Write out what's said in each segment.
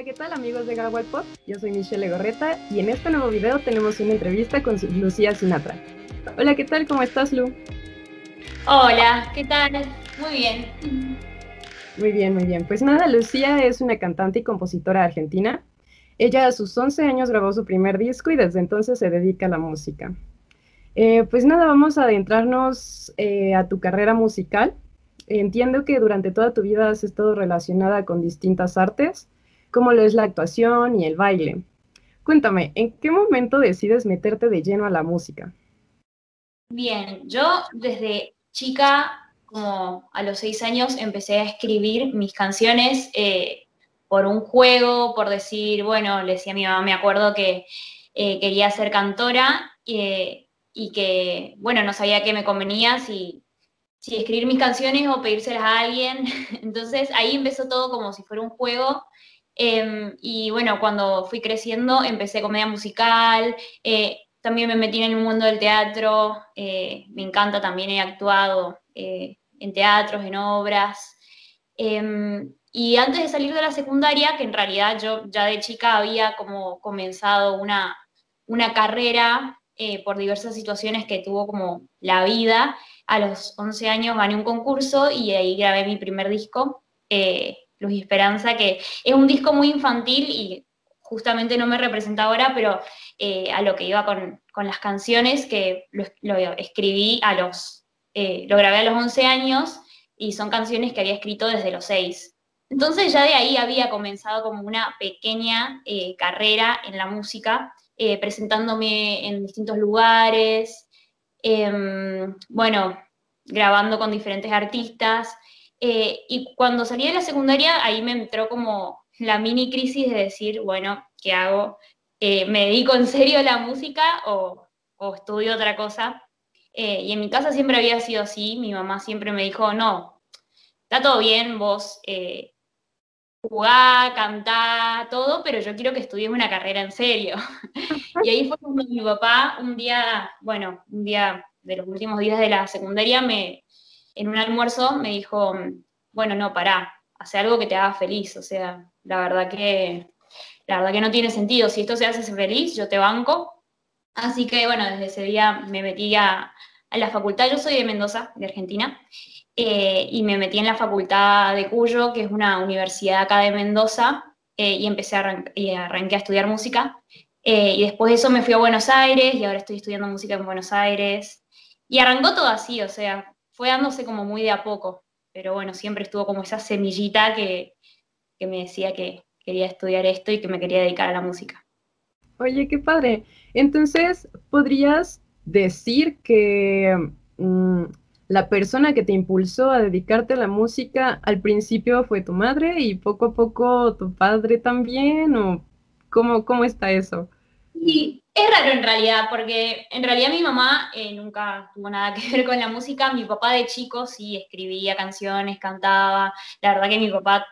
Hola, ¿qué tal amigos de Gawal Pop? Yo soy Michelle Gorreta y en este nuevo video tenemos una entrevista con Lucía Sinatra. Hola, ¿qué tal? ¿Cómo estás, Lu? Hola, ¿qué tal? Muy bien. Muy bien, muy bien. Pues nada, Lucía es una cantante y compositora argentina. Ella a sus 11 años grabó su primer disco y desde entonces se dedica a la música. Eh, pues nada, vamos a adentrarnos eh, a tu carrera musical. Entiendo que durante toda tu vida has estado relacionada con distintas artes, como lo es la actuación y el baile. Cuéntame, ¿en qué momento decides meterte de lleno a la música? Bien, yo desde chica, como a los seis años, empecé a escribir mis canciones eh, por un juego, por decir, bueno, le decía a mi mamá, me acuerdo que quería ser cantora y que, bueno, no sabía qué me convenía, si, si escribir mis canciones o pedírselas a alguien. Entonces ahí empezó todo como si fuera un juego. Em, y bueno, cuando fui creciendo empecé comedia musical, eh, también me metí en el mundo del teatro, eh, me encanta, también he actuado eh, en teatros, en obras. Em, y antes de salir de la secundaria, que en realidad yo ya de chica había como comenzado una, una carrera por diversas situaciones que tuvo como la vida. A los 11 años gané un concurso y ahí grabé mi primer disco, Luz y Esperanza, que es un disco muy infantil y justamente no me representa ahora, pero eh, a lo que iba con, las canciones, que lo, escribí a los, lo grabé a los 11 años y son canciones que había escrito desde los 6. Entonces ya de ahí había comenzado como una pequeña carrera en la música eh, presentándome en distintos lugares, em, bueno, grabando con diferentes artistas. Eh, y cuando salí de la secundaria, ahí me entró como la mini crisis de decir, bueno, ¿qué hago? Eh, ¿Me dedico en serio a la música o, estudio otra cosa? y en mi casa siempre había sido así, mi mamá siempre me dijo, no, está todo bien, vos jugar, cantar, todo, pero yo quiero que estudies una carrera en serio. y ahí fue cuando mi papá, un día, bueno, un día de los últimos días de la secundaria, me, en un almuerzo me dijo, bueno, no, pará, hace algo que te haga feliz, o sea, la verdad que, la verdad que no tiene sentido, si esto se hace feliz, yo te banco. Así que, bueno, desde ese día me metí a, a la facultad, yo soy de Mendoza, de Argentina, eh, y me metí en la facultad de Cuyo, que es una universidad acá de Mendoza, eh, y empecé a y arranqué a estudiar música. Eh, y después de eso me fui a Buenos Aires y ahora estoy estudiando música en Buenos Aires. Y arrancó todo así, o sea, fue dándose como muy de a poco, pero bueno, siempre estuvo como esa semillita que, que me decía que quería estudiar esto y que me quería dedicar a la música. Oye, qué padre. Entonces, ¿podrías decir que mm, la persona que te impulsó a dedicarte a la música al principio fue tu madre y poco a poco tu padre también? ¿O cómo, cómo está eso? Sí, es raro en realidad, porque en realidad mi mamá eh, nunca tuvo nada que ver con la música. Mi papá de chico sí escribía canciones, cantaba. La verdad que mi papá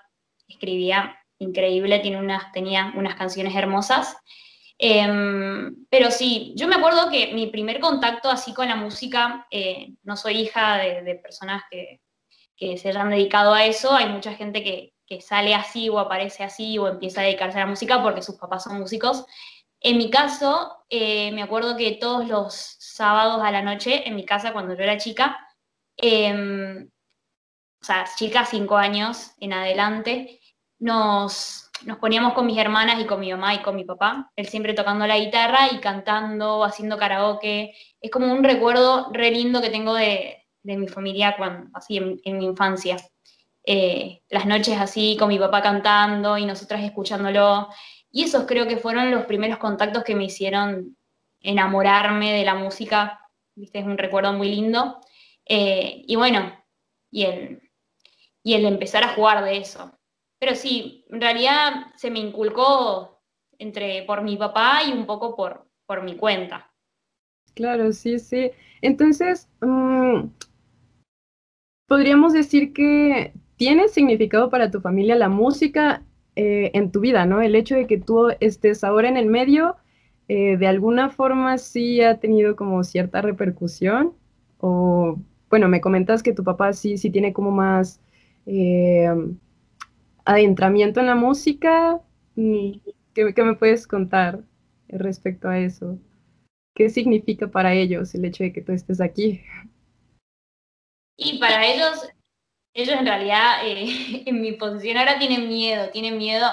escribía increíble, tiene unas, tenía unas canciones hermosas. Em, pero sí, yo me acuerdo que mi primer contacto así con la música, eh, no soy hija de, personas que, se hayan dedicado a eso, hay mucha gente que, sale así o aparece así o empieza a dedicarse a la música porque sus papás son músicos. En mi caso, eh, me acuerdo que todos los sábados a la noche, en mi casa cuando yo era chica, em, o sea, chica, cinco años en adelante, nos, nos poníamos con mis hermanas y con mi mamá y con mi papá, él siempre tocando la guitarra y cantando, haciendo karaoke. Es como un recuerdo re lindo que tengo de, mi familia cuando, así en, mi infancia. Eh, las noches así con mi papá cantando y nosotras escuchándolo. Y esos creo que fueron los primeros contactos que me hicieron enamorarme de la música. ¿Viste? Es un recuerdo muy lindo. Eh, y bueno, y el, y el empezar a jugar de eso. Pero sí, en realidad se me inculcó entre por mi papá y un poco por, por mi cuenta. Claro, sí, sí. Entonces, mm, podríamos decir que tiene significado para tu familia la música eh, en tu vida, ¿no? El hecho de que tú estés ahora en el medio, eh, de alguna forma sí ha tenido como cierta repercusión. O, bueno, me comentas que tu papá sí, sí tiene como más... Eh, adentramiento en la música, ¿Qué, ¿Qué, me puedes contar respecto a eso? ¿Qué significa para ellos el hecho de que tú estés aquí? Y para ellos, ellos en realidad, eh, en mi posición ahora tienen miedo, tienen miedo,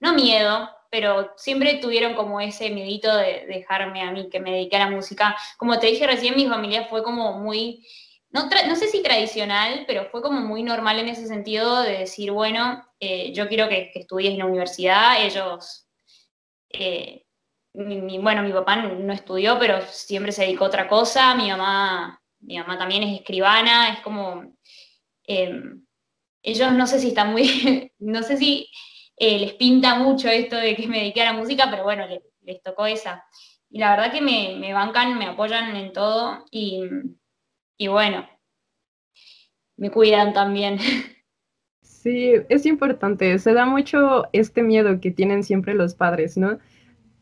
no miedo, pero siempre tuvieron como ese miedito de dejarme a mí que me dedique a la música. Como te dije recién, mi familia fue como muy, no, no sé si tradicional, pero fue como muy normal en ese sentido de decir, bueno, eh, yo quiero que, estudies en la universidad, ellos, eh, bueno, mi papá no estudió, pero siempre se dedicó a otra cosa, mi mamá, mi mamá también es escribana, es como, em, ellos no sé si están muy, no sé si eh, les pinta mucho esto de que me dedique a la música, pero bueno, les, tocó esa. Y la verdad que me, bancan, me apoyan en todo y, y bueno, me cuidan también. Sí, es importante. Se da mucho este miedo que tienen siempre los padres, ¿no?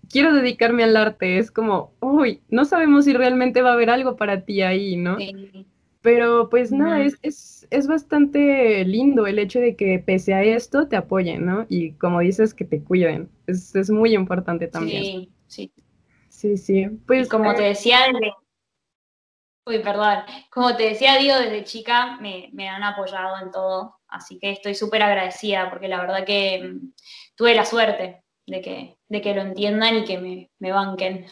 Quiero dedicarme al arte. Es como, uy, no sabemos si realmente va a haber algo para ti ahí, ¿no? Sí. Pero pues nada, es, es, es, bastante lindo el hecho de que pese a esto te apoyen, ¿no? Y como dices, que te cuiden. Es, es muy importante también. Sí, sí. Sí, sí. Pues como te decía desde... Uy, perdón. Como te decía, desde chica me, me han apoyado en todo. Así que estoy súper agradecida porque la verdad que mm, tuve la suerte de que, de que lo entiendan y que me, me banquen.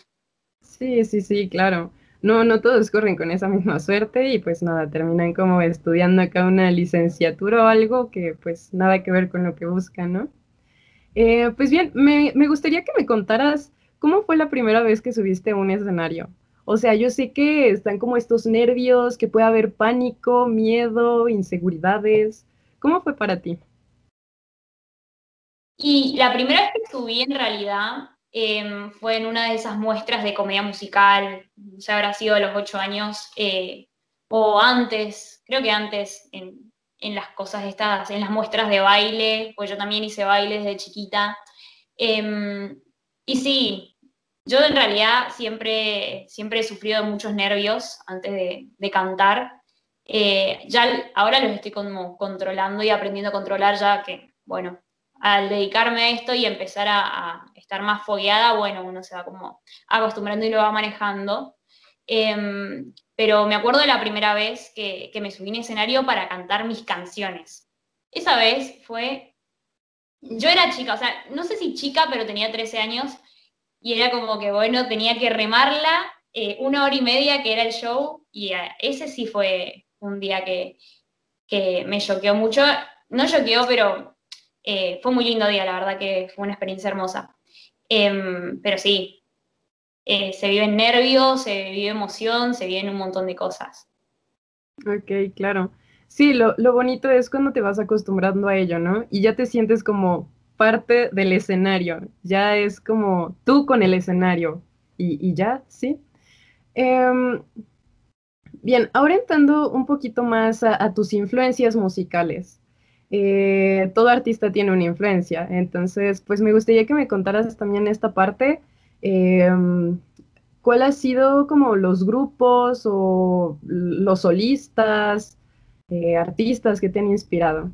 Sí, sí, sí, claro no, no todos corren con esa misma suerte y pues nada, terminan como estudiando acá una licenciatura o algo que pues nada que ver con lo que buscan, ¿no? Eh, pues bien, me, me, gustaría que me contaras cómo fue la primera vez que subiste a un escenario. O sea, yo sé que están como estos nervios, que puede haber pánico, miedo, inseguridades. ¿Cómo fue para ti? Y la primera vez que subí en realidad Em, fue en una de esas muestras de comedia musical, ya habrá sido a los ocho años, eh, o antes, creo que antes, en, las cosas estas, en las muestras de baile, pues yo también hice baile desde chiquita. Em, y sí, yo en realidad siempre, siempre he sufrido de muchos nervios antes de, cantar. Eh, ya ahora los estoy como controlando y aprendiendo a controlar ya que, bueno, al dedicarme a esto y empezar a, estar más fogueada, bueno, uno se va como acostumbrando y lo va manejando. Em, pero me acuerdo de la primera vez que, me subí en escenario para cantar mis canciones. Esa vez fue, yo era chica, o sea, no sé si chica, pero tenía 13 años y era como que, bueno, tenía que remarla eh, una hora y media que era el show y eh, ese sí fue un día que, que me choqueó mucho. No choqueó, pero eh, fue muy lindo día, la verdad que fue una experiencia hermosa. Em, pero sí, eh, se vive nervios, se vive emoción, se viven un montón de cosas. Ok, claro. Sí, lo, bonito es cuando te vas acostumbrando a ello, ¿no? Y ya te sientes como parte del escenario, ya es como tú con el escenario y, ya, ¿sí? Em, bien, ahora entrando un poquito más a tus influencias musicales. Eh, todo artista tiene una influencia. Entonces, pues me gustaría que me contaras también esta parte. Em, ¿Cuál ha sido como los grupos o los solistas, eh, artistas que te han inspirado?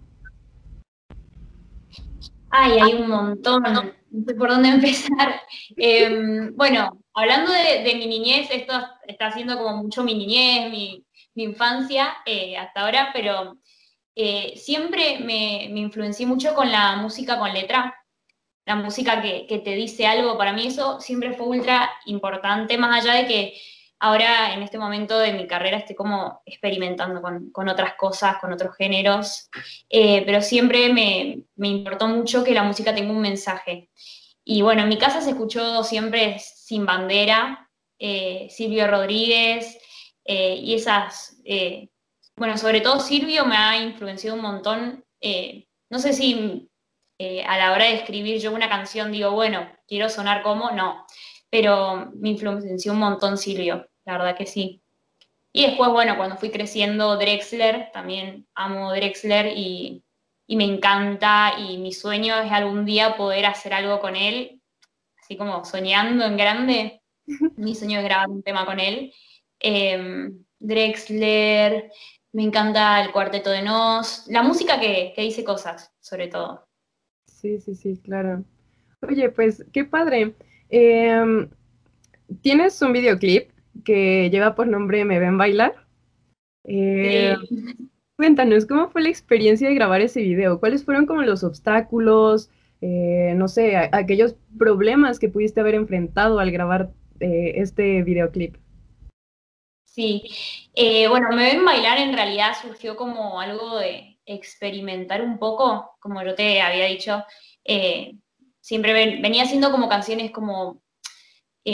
Ay, hay un montón, no sé por dónde empezar. Em, bueno, hablando de, mi niñez, esto está siendo como mucho mi niñez, mi, infancia eh, hasta ahora, pero eh, siempre me, me, influencié mucho con la música con letra, la música que, te dice algo. Para mí eso siempre fue ultra importante, más allá de que ahora en este momento de mi carrera estoy como experimentando con, otras cosas, con otros géneros, eh, pero siempre me, importó mucho que la música tenga un mensaje. Y bueno, en mi casa se escuchó siempre Sin Bandera, eh, Silvio Rodríguez y esas bueno, sobre todo Silvio me ha influenciado un montón. Eh, no sé si eh, a la hora de escribir yo una canción digo, bueno, quiero sonar como, no, pero me influenció un montón Silvio, la verdad que sí. Y después, bueno, cuando fui creciendo Drexler, también amo Drexler y, y me encanta y mi sueño es algún día poder hacer algo con él, así como soñando en grande. mi sueño es grabar un tema con él. Em, Drexler, me encanta el cuarteto de Nos, la música que, dice cosas, sobre todo. Sí, sí, sí, claro. Oye, pues qué padre. Em, Tienes un videoclip que lleva por nombre Me ven bailar. Eh, cuéntanos, ¿cómo fue la experiencia de grabar ese video? ¿Cuáles fueron como los obstáculos, eh, no sé, aquellos problemas que pudiste haber enfrentado al grabar eh, este videoclip? Sí, bueno, Me ven bailar en realidad surgió como algo de experimentar un poco, como yo te había dicho, siempre venía haciendo como canciones como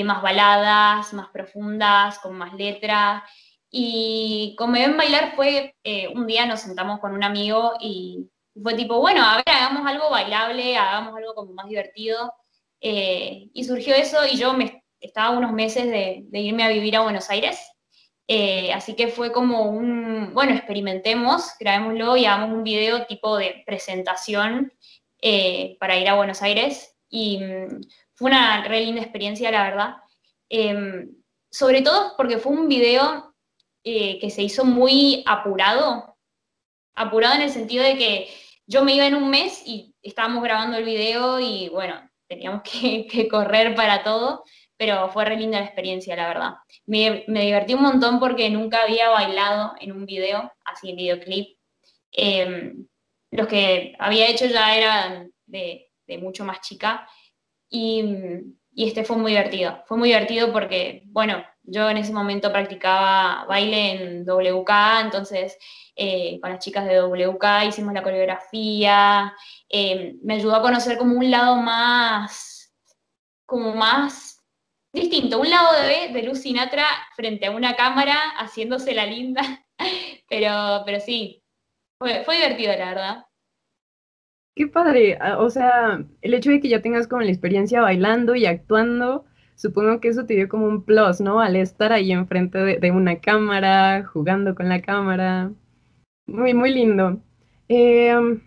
más baladas, más profundas, con más letras. Y con Me Ven Bailar fue, eh, un día nos sentamos con un amigo y fue tipo, bueno, a ver, hagamos algo bailable, hagamos algo como más divertido. Eh, y surgió eso y yo me, estaba unos meses de, irme a vivir a Buenos Aires. Eh, así que fue como un, bueno, experimentemos, grabémoslo y hagamos un video tipo de presentación para ir a Buenos Aires. Y mm, fue una re linda experiencia, la verdad. Em, sobre todo porque fue un video eh, que se hizo muy apurado, apurado en el sentido de que yo me iba en un mes y estábamos grabando el video y bueno, teníamos que, correr para todo, pero fue re linda la experiencia, la verdad. Me, divertí un montón porque nunca había bailado en un video, así en videoclip. Em, los que había hecho ya eran de, mucho más chica y, este fue muy divertido. Fue muy divertido porque, bueno, yo en ese momento practicaba baile en WK, entonces eh, con las chicas de WK hicimos la coreografía, eh, me ayudó a conocer como un lado más, como más distinto, un lado de, de Luz Sinatra frente a una cámara haciéndose la linda, pero, pero sí, fue, divertido la verdad. Qué padre, o sea, el hecho de que ya tengas como la experiencia bailando y actuando, supongo que eso te dio como un plus, ¿no? Al estar ahí enfrente de, una cámara, jugando con la cámara. Muy, muy lindo. Em,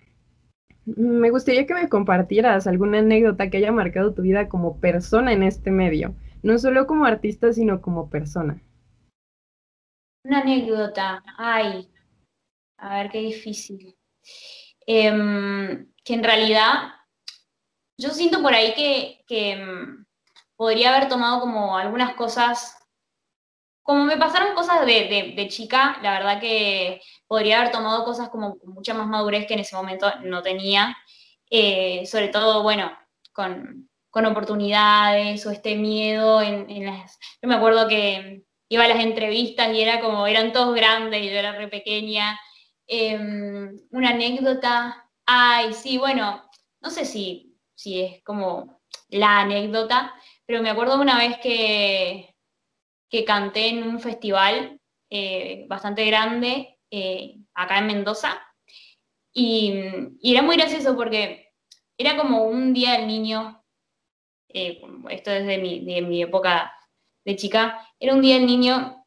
me gustaría que me compartieras alguna anécdota que haya marcado tu vida como persona en este medio, no solo como artista, sino como persona. Una anécdota, ay, a ver qué difícil. Em, que en realidad, yo siento por ahí que, que em, podría haber tomado como algunas cosas, como me pasaron cosas de, chica, la verdad que podría haber tomado cosas como mucha más madurez que en ese momento no tenía, eh, sobre todo, bueno, con, oportunidades o este miedo en, las... Yo me acuerdo que iba a las entrevistas y era como, eran todos grandes y yo era re pequeña. Em, una anécdota, ay, sí, bueno, no sé si, si es como la anécdota, pero me acuerdo una vez que, que canté en un festival eh, bastante grande eh, acá en Mendoza. Y, era muy gracioso porque era como un día del niño, eh, esto es de mi, de mi época de chica, era un día del niño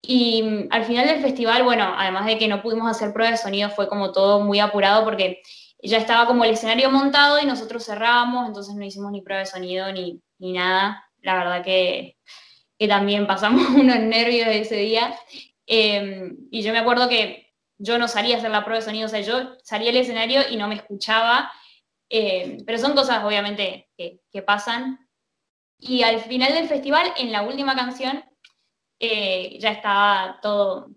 y al final del festival, bueno, además de que no pudimos hacer prueba de sonido, fue como todo muy apurado porque ya estaba como el escenario montado y nosotros cerrábamos, entonces no hicimos ni prueba de sonido ni, ni nada. La verdad que, también pasamos unos nervios ese día. Em, y yo me acuerdo que yo no salía a hacer la prueba de sonido, o sea, yo salía al escenario y no me escuchaba, em, pero son cosas obviamente que, pasan. Y al final del festival, en la última canción, eh, ya estaba todo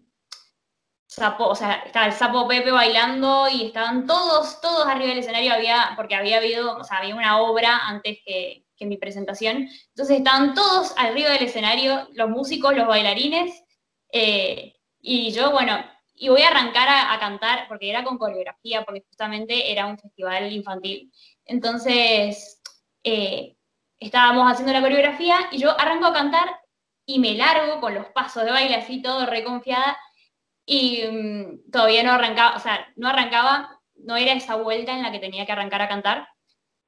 sapo, o sea, estaba el sapo Pepe bailando y estaban todos, todos arriba del escenario, había, porque había habido, o sea, había una obra antes que, que mi presentación. Entonces estaban todos arriba del escenario, los músicos, los bailarines, eh, y yo, bueno, y voy a arrancar a, cantar, porque era con coreografía, porque justamente era un festival infantil. Entonces, eh, estábamos haciendo la coreografía y yo arranco a cantar y me largo con los pasos de baile así, todo reconfiada, y mm, todavía no arrancaba, o sea, no arrancaba, no era esa vuelta en la que tenía que arrancar a cantar.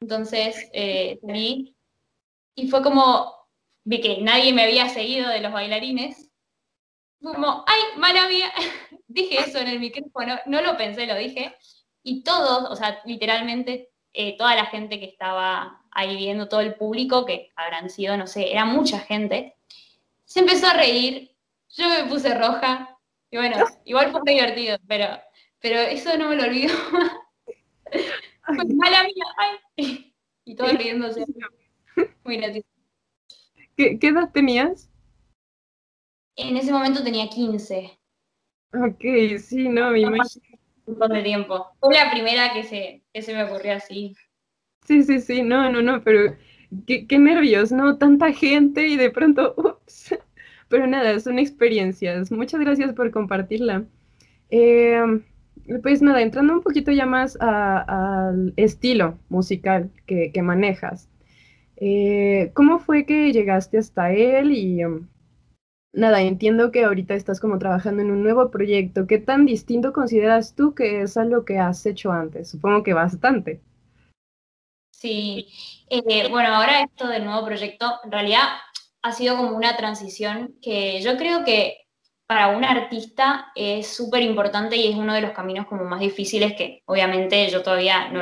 Entonces eh, salí y fue como, vi que nadie me había seguido de los bailarines. Como, ay, mala mía, dije eso en el micrófono, no lo pensé, lo dije. Y todos, o sea, literalmente eh, toda la gente que estaba ahí viendo, todo el público, que habrán sido, no sé, era mucha gente, se empezó a reír, yo me puse roja, y bueno, igual fue divertido, pero, pero eso no me lo olvido. mala mía, ay. Y todos riéndose. Muy gracioso. ¿Qué, ¿Qué edad tenías? En ese momento tenía 15. Ok, sí, no, me imagino. Un montón de tiempo. Fue la primera que se, que se me ocurrió así. Sí, sí, sí, no, no, no, pero qué, qué nervios, ¿no? Tanta gente y de pronto, ups. Pero nada, son experiencias. Muchas gracias por compartirla. Eh, pues nada, entrando un poquito ya más al estilo musical que, que manejas. Eh, ¿cómo fue que llegaste hasta él? Y um, nada, entiendo que ahorita estás como trabajando en un nuevo proyecto. ¿Qué tan distinto consideras tú que es a lo que has hecho antes? Supongo que bastante. Sí, Eh, bueno, ahora esto del nuevo proyecto, en realidad ha sido como una transición que yo creo que para un artista es súper importante y es uno de los caminos como más difíciles que obviamente yo todavía no,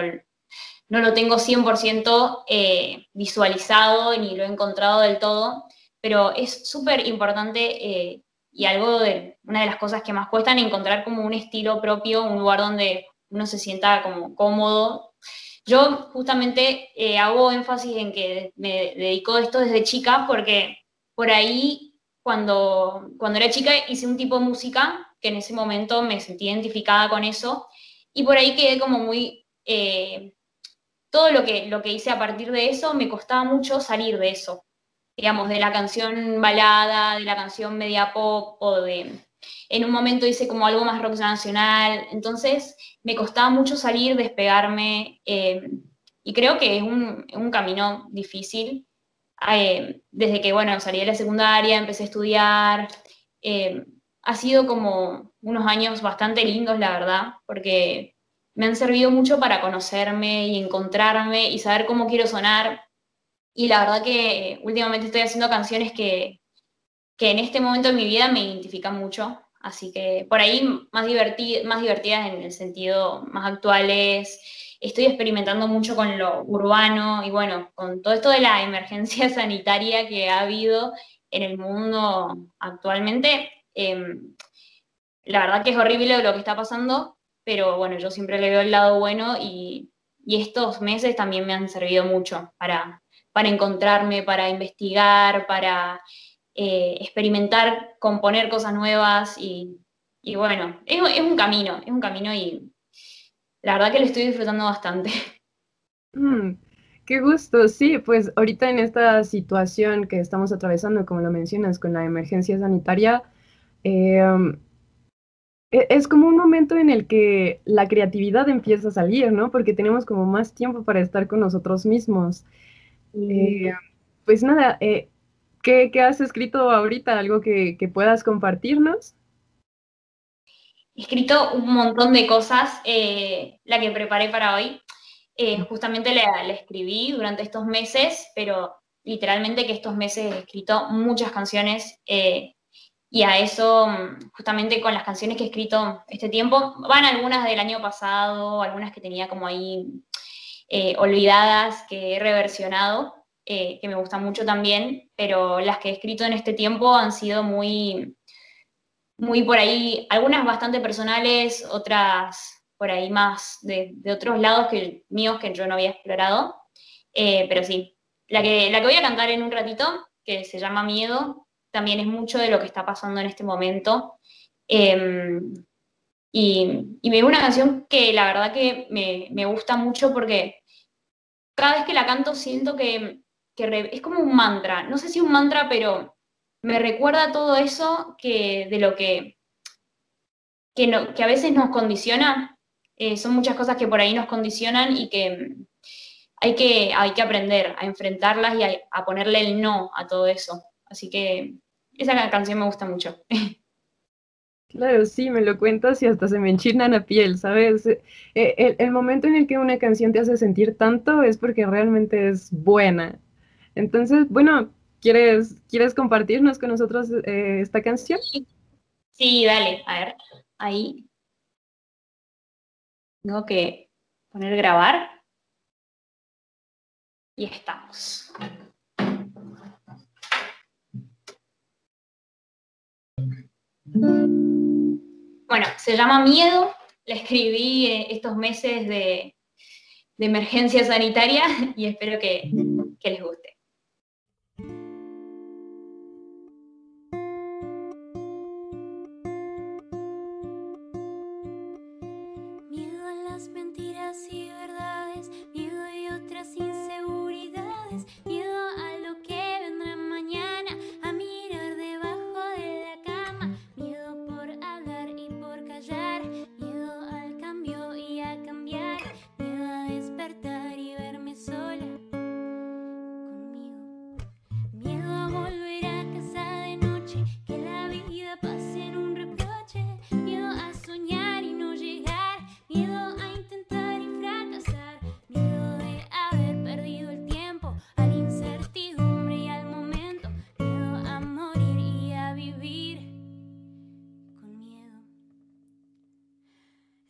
no lo tengo 100% eh, visualizado ni lo he encontrado del todo, pero es súper importante eh, y algo de una de las cosas que más cuestan encontrar como un estilo propio, un lugar donde uno se sienta como cómodo. Yo justamente eh, hago énfasis en que me dedico a esto desde chica porque por ahí cuando, cuando era chica hice un tipo de música que en ese momento me sentí identificada con eso y por ahí quedé como muy... eh, todo lo que, lo que hice a partir de eso me costaba mucho salir de eso, digamos, de la canción balada, de la canción media pop o de... En un momento hice como algo más rock nacional, entonces me costaba mucho salir, despegarme, eh, y creo que es un, un camino difícil. Eh, desde que, bueno, salí de la secundaria, empecé a estudiar, eh, ha sido como unos años bastante lindos, la verdad, porque me han servido mucho para conocerme y encontrarme y saber cómo quiero sonar. Y la verdad que últimamente estoy haciendo canciones que, que en este momento de mi vida me identifican mucho. Así que por ahí más, diverti más divertidas en el sentido más actuales. Estoy experimentando mucho con lo urbano y bueno, con todo esto de la emergencia sanitaria que ha habido en el mundo actualmente. Eh, la verdad que es horrible lo que está pasando, pero bueno, yo siempre le veo el lado bueno y, y estos meses también me han servido mucho para, para encontrarme, para investigar, para eh, experimentar, componer cosas nuevas y, bueno, es, es, un camino, es un camino y la verdad que lo estoy disfrutando bastante. Mm, qué gusto, sí, pues ahorita en esta situación que estamos atravesando, como lo mencionas, con la emergencia sanitaria, eh, es como un momento en el que la creatividad empieza a salir, ¿no? Porque tenemos como más tiempo para estar con nosotros mismos. Eh, pues nada, eh, ¿qué, ¿qué, has escrito ahorita? ¿Algo que, que, puedas compartirnos? He escrito un montón de cosas, eh, la que preparé para hoy. Eh, justamente la, la, escribí durante estos meses, pero literalmente que estos meses he escrito muchas canciones eh, y a eso, justamente con las canciones que he escrito este tiempo, van algunas del año pasado, algunas que tenía como ahí eh, olvidadas, que he reversionado, eh, que me gustan mucho también, pero las que he escrito en este tiempo han sido muy, muy por ahí, algunas bastante personales, otras por ahí más de, otros lados que míos que yo no había explorado, eh, pero sí, la que, la que voy a cantar en un ratito, que se llama Miedo, también es mucho de lo que está pasando en este momento. Eh, y, me dio una canción que la verdad que me, me, gusta mucho porque cada vez que la canto siento que, que es como un mantra. No sé si un mantra, pero me recuerda todo eso que, de lo que, que, no, que a veces nos condiciona. Eh, son muchas cosas que por ahí nos condicionan y que hay que, hay que aprender a enfrentarlas y a, a ponerle el no a todo eso. Así que esa canción me gusta mucho. Claro, sí, me lo cuentas y hasta se me enchina la piel, ¿sabes? El, el, momento en el que una canción te hace sentir tanto es porque realmente es buena. Entonces, bueno, ¿quieres, ¿quieres compartirnos con nosotros eh, esta canción? Sí, dale, a ver, ahí. Tengo que poner grabar. Y estamos. Bueno, se llama Miedo, la escribí estos meses de, emergencia sanitaria y espero que les guste.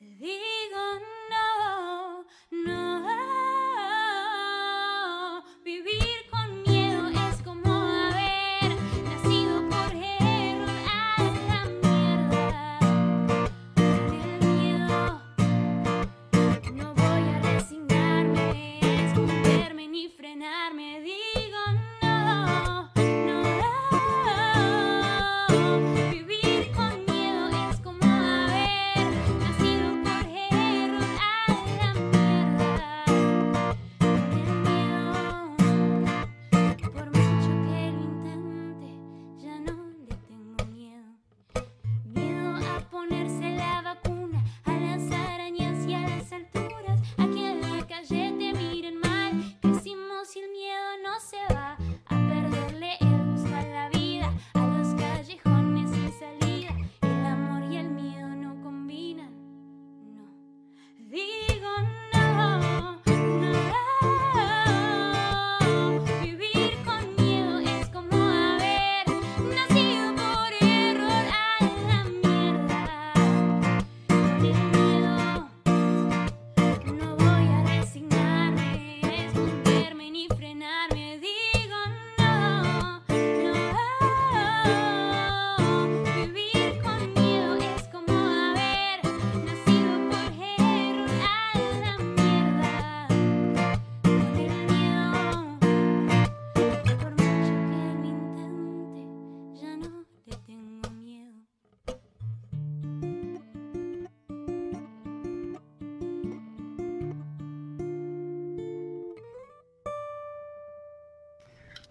The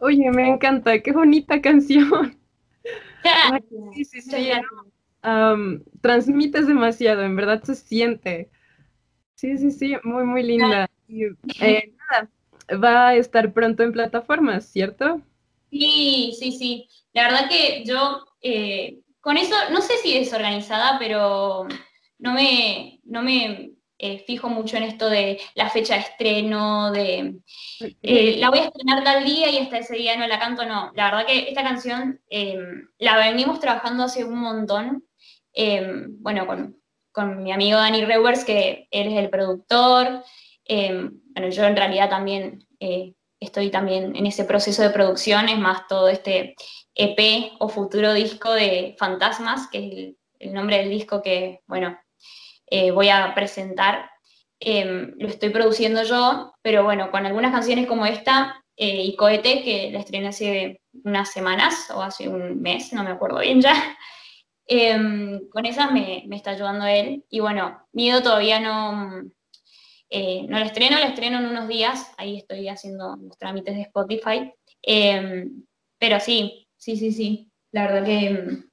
Oye, me encanta, qué bonita canción. sí, sí, sí. transmites demasiado, en verdad se siente. Sí, sí, sí, muy, muy linda. Eh, nada, va a estar pronto en plataformas, ¿cierto? Sí, sí, sí. La verdad que yo eh, con eso, no sé si desorganizada, pero no me, no me eh, fijo mucho en esto de la fecha de estreno, de eh, la voy a estrenar tal día y hasta ese día no la canto, no. La verdad que esta canción em, la venimos trabajando hace un montón, em, bueno, con, mi amigo Dani Rewers, que él es el productor, em, bueno, yo en realidad también eh, estoy también en ese proceso de producción, es más todo este EP o futuro disco de Fantasmas, que es el nombre del disco que, bueno, eh, voy a presentar. Em, lo estoy produciendo yo, pero bueno, con algunas canciones como esta eh, y Cohete, que la estrené hace unas semanas o hace un mes, no me acuerdo bien ya. Em, con esas me, está ayudando él. Y bueno, Miedo todavía no, eh, no la estreno, la estreno en unos días. Ahí estoy haciendo los trámites de Spotify. Em, pero sí, sí, sí, sí. La verdad que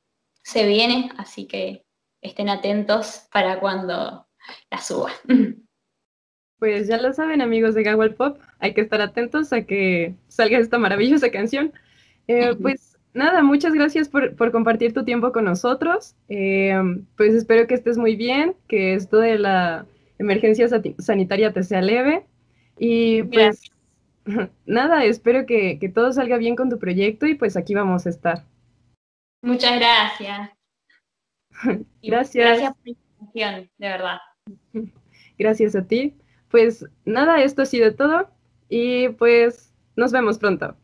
se viene, así que estén atentos para cuando la suba. Pues ya lo saben, amigos de Gawal Pop, hay que estar atentos a que salga esta maravillosa canción. Eh, pues nada, muchas gracias por, compartir tu tiempo con nosotros. Eh, pues espero que estés muy bien, que esto de la emergencia sanitaria te sea leve. Y pues nada, espero que, que todo salga bien con tu proyecto y pues aquí vamos a estar. Muchas gracias. Gracias. Gracias por la invitación, de verdad. Gracias a ti. Pues nada, esto ha sido todo y pues nos vemos pronto.